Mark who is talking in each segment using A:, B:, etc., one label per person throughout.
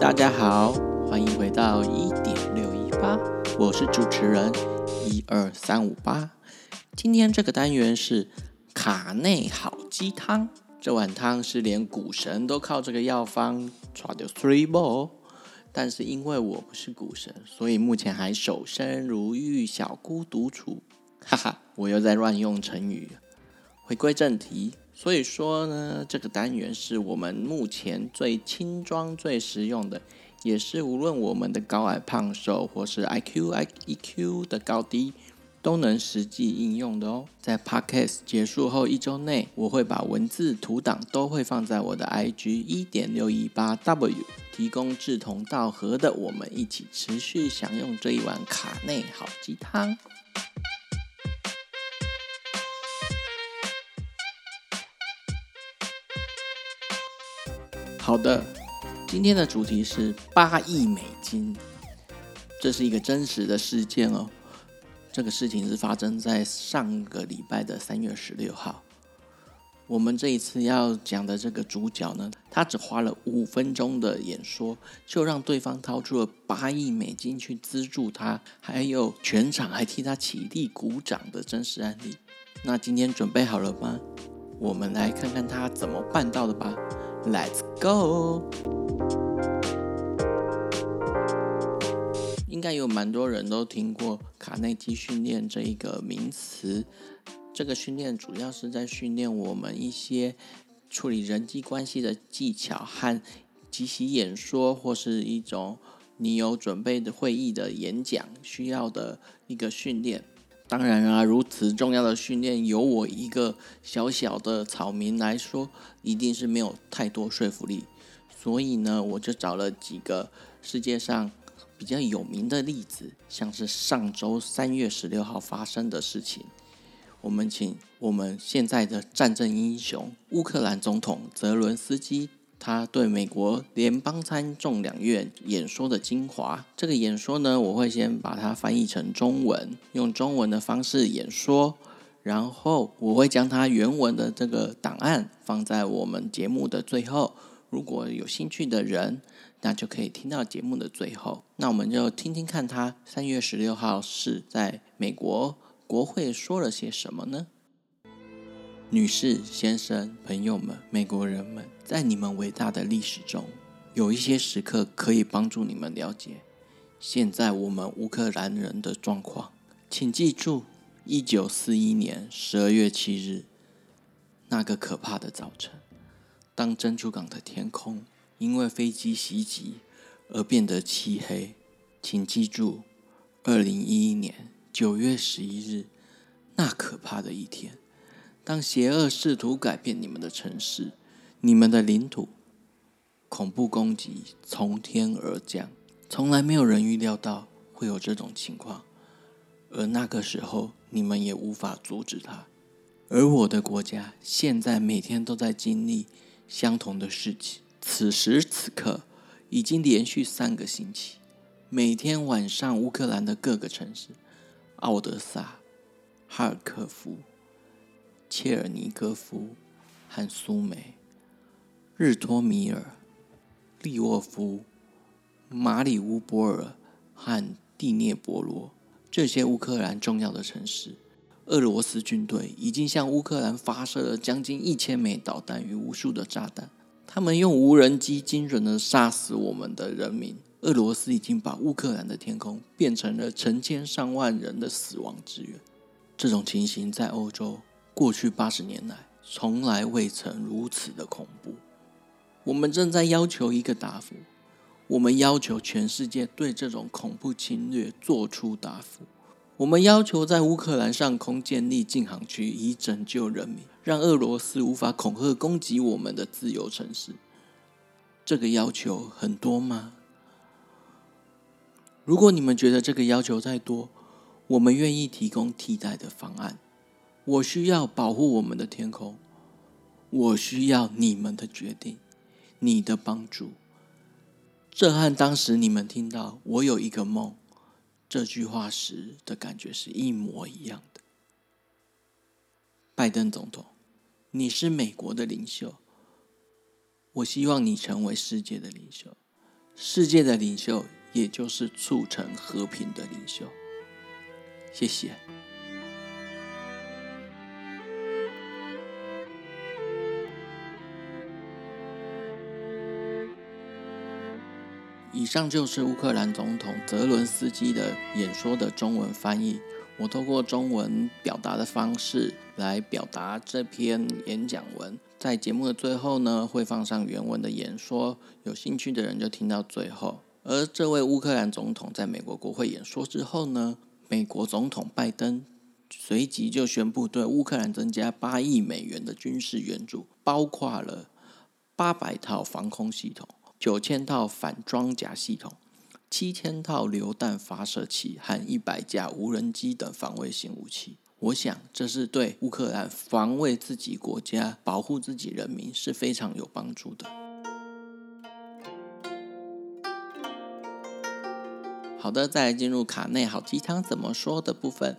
A: 大家好，欢迎回到一点六一八，我是主持人一二三五八。今天这个单元是卡内好鸡汤，这碗汤是连股神都靠这个药方抓掉 three ball。但是因为我不是股神，所以目前还守身如玉，小姑独处。哈哈，我又在乱用成语。回归正题，所以说呢，这个单元是我们目前最轻装、最实用的，也是无论我们的高矮胖瘦，或是 IQ、IEQ 的高低。都能实际应用的哦。在 Podcast 结束后一周内，我会把文字、图档都会放在我的 IG 一点六一八 W，提供志同道合的我们一起持续享用这一碗卡内好鸡汤。好的，今天的主题是八亿美金，这是一个真实的事件哦。这个事情是发生在上个礼拜的三月十六号。我们这一次要讲的这个主角呢，他只花了五分钟的演说，就让对方掏出了八亿美金去资助他，还有全场还替他起立鼓掌的真实案例。那今天准备好了吗？我们来看看他怎么办到的吧。Let's go！应该有蛮多人都听过卡内基训练这一个名词。这个训练主要是在训练我们一些处理人际关系的技巧和即席演说，或是一种你有准备的会议的演讲需要的一个训练。当然啊，如此重要的训练，由我一个小小的草民来说，一定是没有太多说服力。所以呢，我就找了几个世界上。比较有名的例子，像是上周三月十六号发生的事情。我们请我们现在的战争英雄乌克兰总统泽伦斯基，他对美国联邦参众两院演说的精华。这个演说呢，我会先把它翻译成中文，用中文的方式演说，然后我会将它原文的这个档案放在我们节目的最后。如果有兴趣的人，那就可以听到节目的最后。那我们就听听看他三月十六号是在美国国会说了些什么呢？女士、先生、朋友们、美国人们，在你们伟大的历史中，有一些时刻可以帮助你们了解现在我们乌克兰人的状况。请记住，一九四一年十二月七日那个可怕的早晨。当珍珠港的天空因为飞机袭击而变得漆黑，请记住，二零一一年九月十一日那可怕的一天，当邪恶试图改变你们的城市、你们的领土，恐怖攻击从天而降，从来没有人预料到会有这种情况，而那个时候你们也无法阻止它，而我的国家现在每天都在经历。相同的事情，此时此刻已经连续三个星期，每天晚上，乌克兰的各个城市——奥德萨、哈尔科夫、切尔尼戈夫和苏梅、日托米尔、利沃夫、马里乌波尔和第聂伯罗这些乌克兰重要的城市。俄罗斯军队已经向乌克兰发射了将近一千枚导弹与无数的炸弹，他们用无人机精准地杀死我们的人民。俄罗斯已经把乌克兰的天空变成了成千上万人的死亡之源。这种情形在欧洲过去八十年来从来未曾如此的恐怖。我们正在要求一个答复，我们要求全世界对这种恐怖侵略做出答复。我们要求在乌克兰上空建立禁航区，以拯救人民，让俄罗斯无法恐吓攻击我们的自由城市。这个要求很多吗？如果你们觉得这个要求太多，我们愿意提供替代的方案。我需要保护我们的天空，我需要你们的决定，你的帮助。这和当时你们听到“我有一个梦”。这句话时的感觉是一模一样的。拜登总统，你是美国的领袖，我希望你成为世界的领袖。世界的领袖，也就是促成和平的领袖。谢谢。以上就是乌克兰总统泽伦斯基的演说的中文翻译。我透过中文表达的方式来表达这篇演讲文，在节目的最后呢，会放上原文的演说，有兴趣的人就听到最后。而这位乌克兰总统在美国国会演说之后呢，美国总统拜登随即就宣布对乌克兰增加八亿美元的军事援助，包括了八百套防空系统、九千套反装甲系统。七千套榴弹发射器和一百架无人机等防卫性武器，我想这是对乌克兰防卫自己国家、保护自己人民是非常有帮助的。好的，再进入卡内好鸡汤怎么说的部分。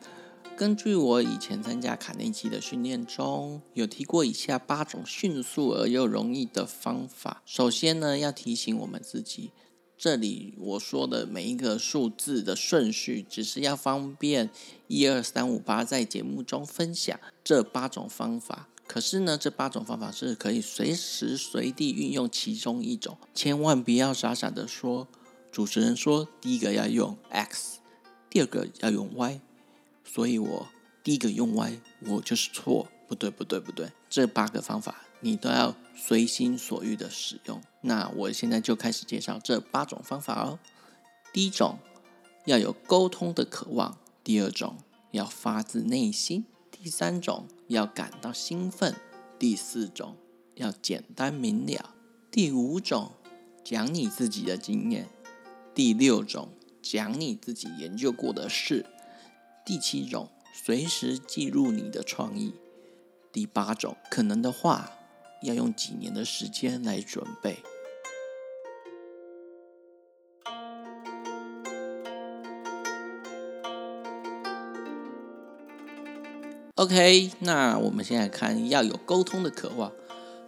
A: 根据我以前参加卡内基的训练中，有提过以下八种迅速而又容易的方法。首先呢，要提醒我们自己。这里我说的每一个数字的顺序，只是要方便一二三五八在节目中分享这八种方法。可是呢，这八种方法是可以随时随地运用其中一种，千万不要傻傻的说。主持人说第一个要用 X，第二个要用 Y，所以我第一个用歪我就是错。不对，不对，不对，这八个方法。你都要随心所欲的使用。那我现在就开始介绍这八种方法哦。第一种，要有沟通的渴望；第二种，要发自内心；第三种，要感到兴奋；第四种，要简单明了；第五种，讲你自己的经验；第六种，讲你自己研究过的事；第七种，随时记录你的创意；第八种，可能的话。要用几年的时间来准备。OK，那我们现在看，要有沟通的渴望。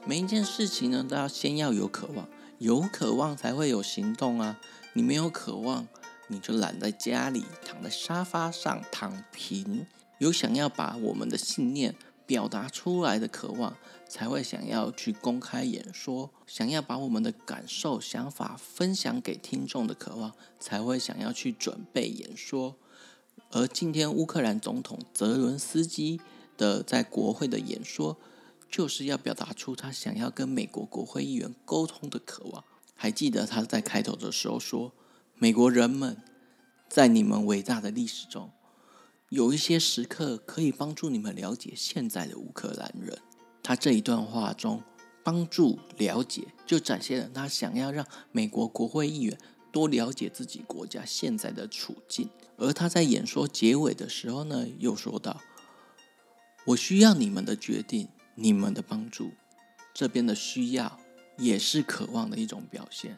A: 每一件事情呢，都要先要有渴望，有渴望才会有行动啊！你没有渴望，你就懒在家里，躺在沙发上躺平。有想要把我们的信念表达出来的渴望，才会想要去公开演说；想要把我们的感受、想法分享给听众的渴望，才会想要去准备演说。而今天乌克兰总统泽伦斯基的在国会的演说，就是要表达出他想要跟美国国会议员沟通的渴望。还记得他在开头的时候说：“美国人们，在你们伟大的历史中。”有一些时刻可以帮助你们了解现在的乌克兰人。他这一段话中，帮助了解，就展现了他想要让美国国会议员多了解自己国家现在的处境。而他在演说结尾的时候呢，又说道：“我需要你们的决定，你们的帮助。这边的需要也是渴望的一种表现，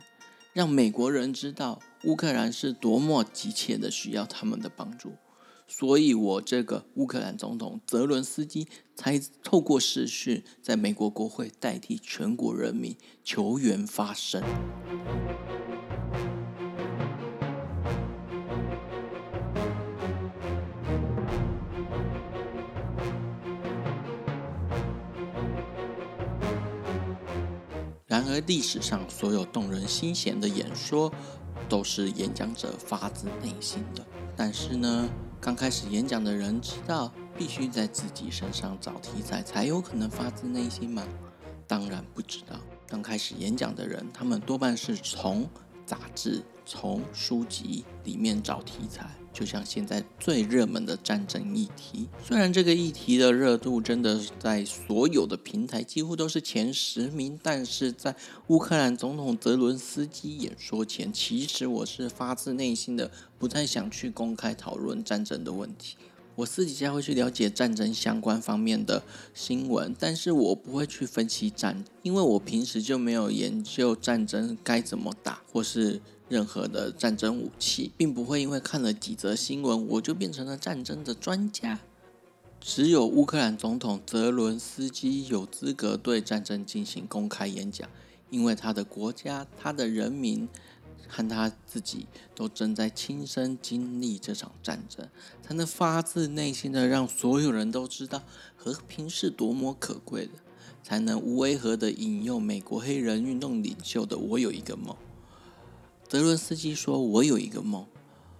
A: 让美国人知道乌克兰是多么急切的需要他们的帮助。”所以，我这个乌克兰总统泽伦斯基才透过视讯在美国国会代替全国人民求援发声。而，历史上所有动人心弦的演说，都是演讲者发自内心的。但是呢，刚开始演讲的人知道必须在自己身上找题材才有可能发自内心吗？当然不知道。刚开始演讲的人，他们多半是从杂志、从书籍里面找题材。就像现在最热门的战争议题，虽然这个议题的热度真的在所有的平台几乎都是前十名，但是在乌克兰总统泽伦斯基演说前，其实我是发自内心的不太想去公开讨论战争的问题。我私底下会去了解战争相关方面的新闻，但是我不会去分析战，因为我平时就没有研究战争该怎么打，或是。任何的战争武器，并不会因为看了几则新闻，我就变成了战争的专家。只有乌克兰总统泽伦斯基有资格对战争进行公开演讲，因为他的国家、他的人民和他自己都正在亲身经历这场战争，才能发自内心的让所有人都知道和平是多么可贵的，才能无违和的引用美国黑人运动领袖的“我有一个梦”。泽伦斯基说：“我有一个梦。”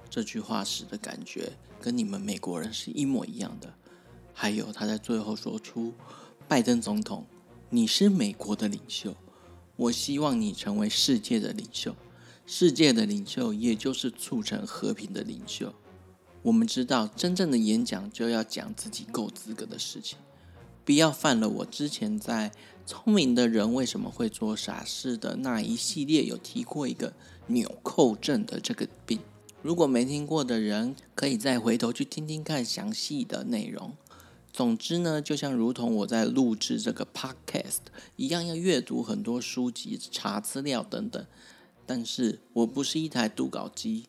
A: 这句话时的感觉跟你们美国人是一模一样的。还有他在最后说出：“拜登总统，你是美国的领袖，我希望你成为世界的领袖。世界的领袖也就是促成和平的领袖。我们知道，真正的演讲就要讲自己够资格的事情，不要犯了我之前在《聪明的人为什么会做傻事》的那一系列有提过一个纽扣症的这个病。”如果没听过的人，可以再回头去听听看详细的内容。总之呢，就像如同我在录制这个 podcast 一样，要阅读很多书籍、查资料等等。但是我不是一台读稿机，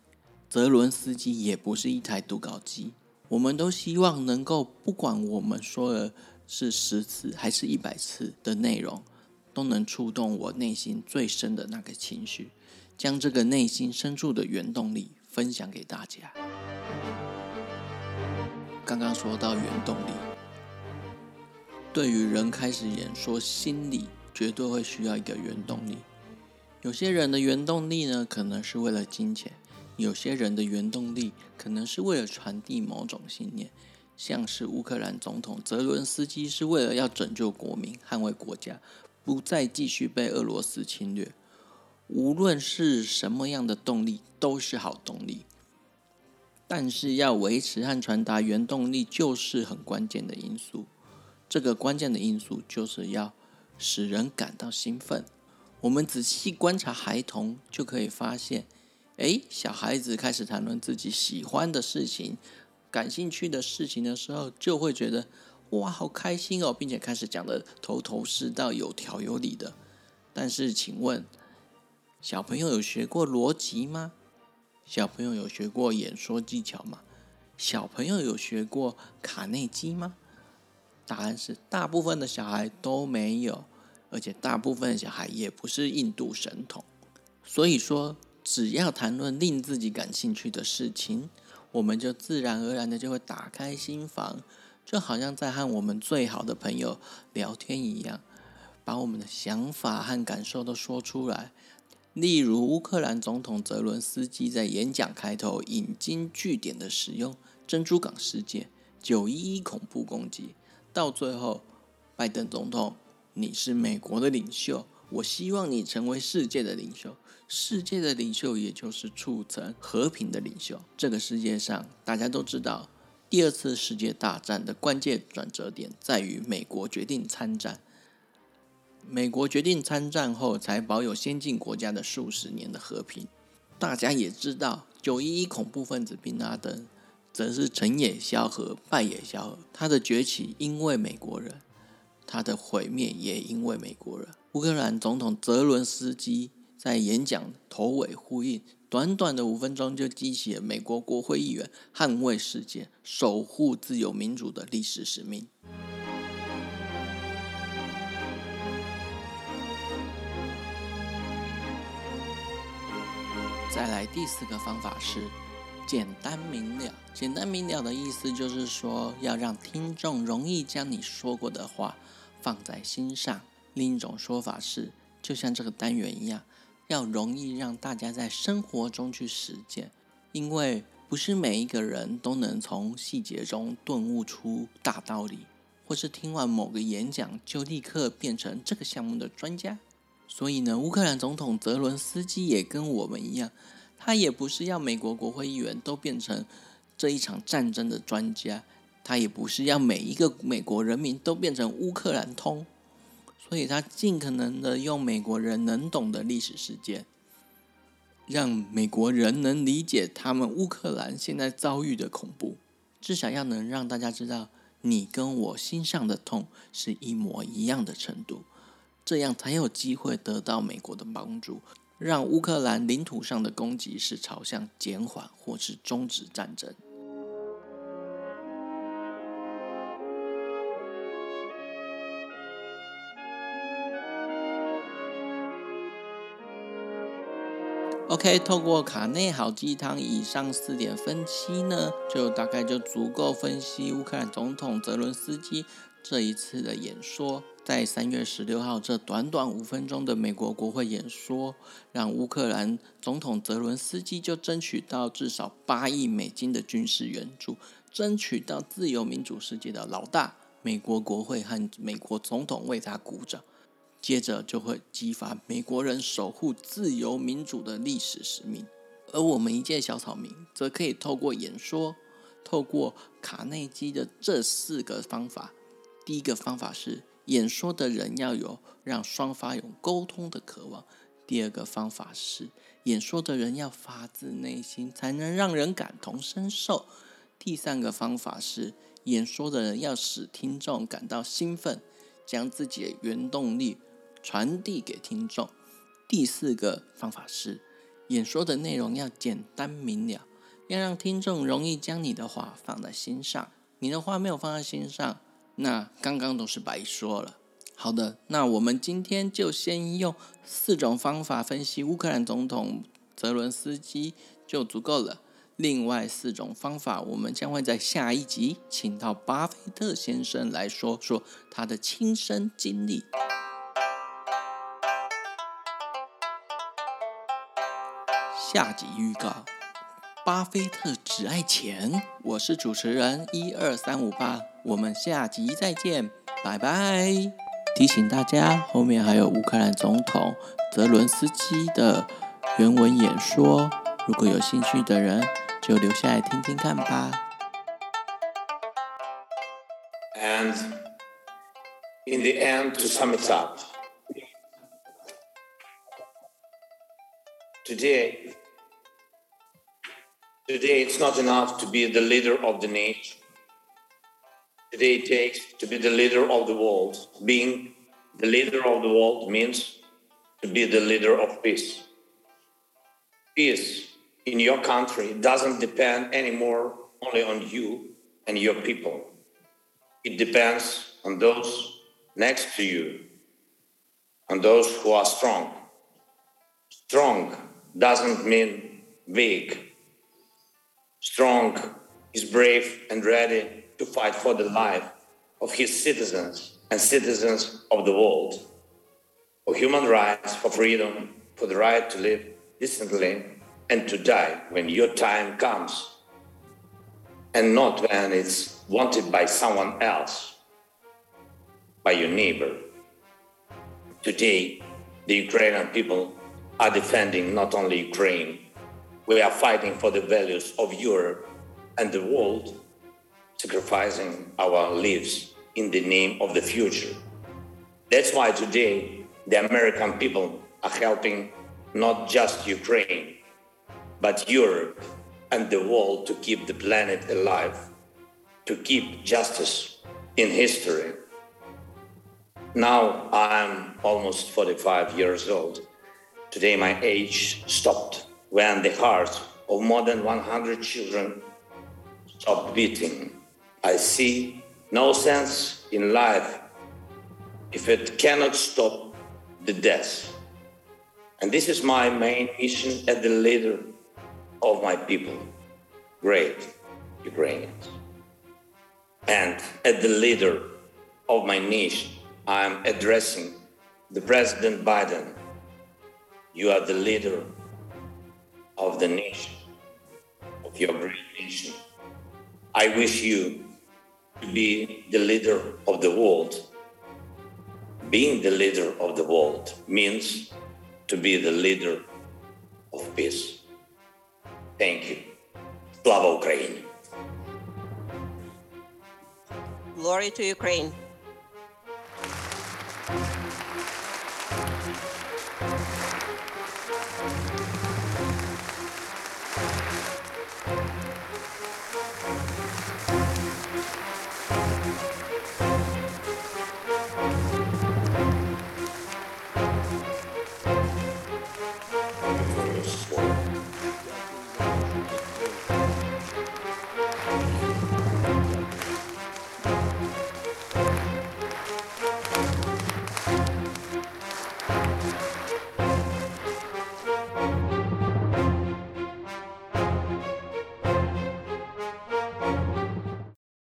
A: 泽伦斯基也不是一台读稿机。我们都希望能够，不管我们说的是十次还是一百次的内容，都能触动我内心最深的那个情绪，将这个内心深处的原动力。分享给大家。刚刚说到原动力，对于人开始演说，心里绝对会需要一个原动力。有些人的原动力呢，可能是为了金钱；有些人的原动力可能是为了传递某种信念，像是乌克兰总统泽伦斯基是为了要拯救国民、捍卫国家，不再继续被俄罗斯侵略。无论是什么样的动力，都是好动力。但是要维持和传达原动力，就是很关键的因素。这个关键的因素就是要使人感到兴奋。我们仔细观察孩童，就可以发现，诶，小孩子开始谈论自己喜欢的事情、感兴趣的事情的时候，就会觉得哇，好开心哦，并且开始讲得头头是道、有条有理的。但是，请问，小朋友有学过逻辑吗？小朋友有学过演说技巧吗？小朋友有学过卡内基吗？答案是大部分的小孩都没有，而且大部分的小孩也不是印度神童。所以说，只要谈论令自己感兴趣的事情，我们就自然而然的就会打开心房，就好像在和我们最好的朋友聊天一样，把我们的想法和感受都说出来。例如，乌克兰总统泽伦斯基在演讲开头引经据典的使用珍珠港事件、九一一恐怖攻击，到最后，拜登总统，你是美国的领袖，我希望你成为世界的领袖。世界的领袖，也就是促成和平的领袖。这个世界上，大家都知道，第二次世界大战的关键转折点在于美国决定参战。美国决定参战后，才保有先进国家的数十年的和平。大家也知道，九一一恐怖分子宾拉登，则是成也萧何，败也萧何。他的崛起因为美国人，他的毁灭也因为美国人。乌克兰总统泽伦斯基在演讲头尾呼应，短短的五分钟就激起了美国国会议员捍卫世界、守护自由民主的历史使命。再来第四个方法是简单明了。简单明了的意思就是说，要让听众容易将你说过的话放在心上。另一种说法是，就像这个单元一样，要容易让大家在生活中去实践。因为不是每一个人都能从细节中顿悟出大道理，或是听完某个演讲就立刻变成这个项目的专家。所以呢，乌克兰总统泽伦斯基也跟我们一样，他也不是要美国国会议员都变成这一场战争的专家，他也不是要每一个美国人民都变成乌克兰通，所以他尽可能的用美国人能懂的历史事件，让美国人能理解他们乌克兰现在遭遇的恐怖，至少要能让大家知道，你跟我心上的痛是一模一样的程度。这样才有机会得到美国的帮助，让乌克兰领土上的攻击是朝向减缓或是终止战争。OK，透过卡内好鸡汤以上四点分析呢，就大概就足够分析乌克兰总统泽伦斯基这一次的演说。在三月十六号这短短五分钟的美国国会演说，让乌克兰总统泽伦斯基就争取到至少八亿美金的军事援助，争取到自由民主世界的老大美国国会和美国总统为他鼓掌。接着就会激发美国人守护自由民主的历史使命，而我们一介小草民则可以透过演说，透过卡内基的这四个方法。第一个方法是演说的人要有让双方有沟通的渴望；第二个方法是演说的人要发自内心，才能让人感同身受；第三个方法是演说的人要使听众感到兴奋，将自己的原动力。传递给听众。第四个方法是，演说的内容要简单明了，要让听众容易将你的话放在心上。你的话没有放在心上，那刚刚都是白说了。好的，那我们今天就先用四种方法分析乌克兰总统泽伦斯基就足够了。另外四种方法，我们将会在下一集请到巴菲特先生来说说他的亲身经历。下集预告：巴菲特只爱钱。我是主持人一二三五八，我们下集再见，拜拜。提醒大家，后面还有乌克兰总统泽伦斯基的原文演说，如果有兴趣的人就留下来听听看吧。
B: And in the end, to sum it up, today. Today, it's not enough to be the leader of the nation. Today, it takes to be the leader of the world. Being the leader of the world means to be the leader of peace. Peace in your country doesn't depend anymore only on you and your people. It depends on those next to you, on those who are strong. Strong doesn't mean weak strong, is brave and ready to fight for the life of his citizens and citizens of the world, for human rights, for freedom, for the right to live decently and to die when your time comes, and not when it's wanted by someone else, by your neighbor. Today, the Ukrainian people are defending not only Ukraine, we are fighting for the values of Europe and the world, sacrificing our lives in the name of the future. That's why today the American people are helping not just Ukraine, but Europe and the world to keep the planet alive, to keep justice in history. Now I'm almost 45 years old. Today my age stopped when the hearts of more than 100 children stop beating. I see no sense in life if it cannot stop the death. And this is my main mission as the leader of my people, great Ukrainians. And as the leader of my nation, I'm addressing the President Biden. You are the leader of the nation, of your great nation. I wish you to be the leader of the world. Being the leader of the world means to be the leader of peace. Thank you. Slava Ukraine.
C: Glory to Ukraine.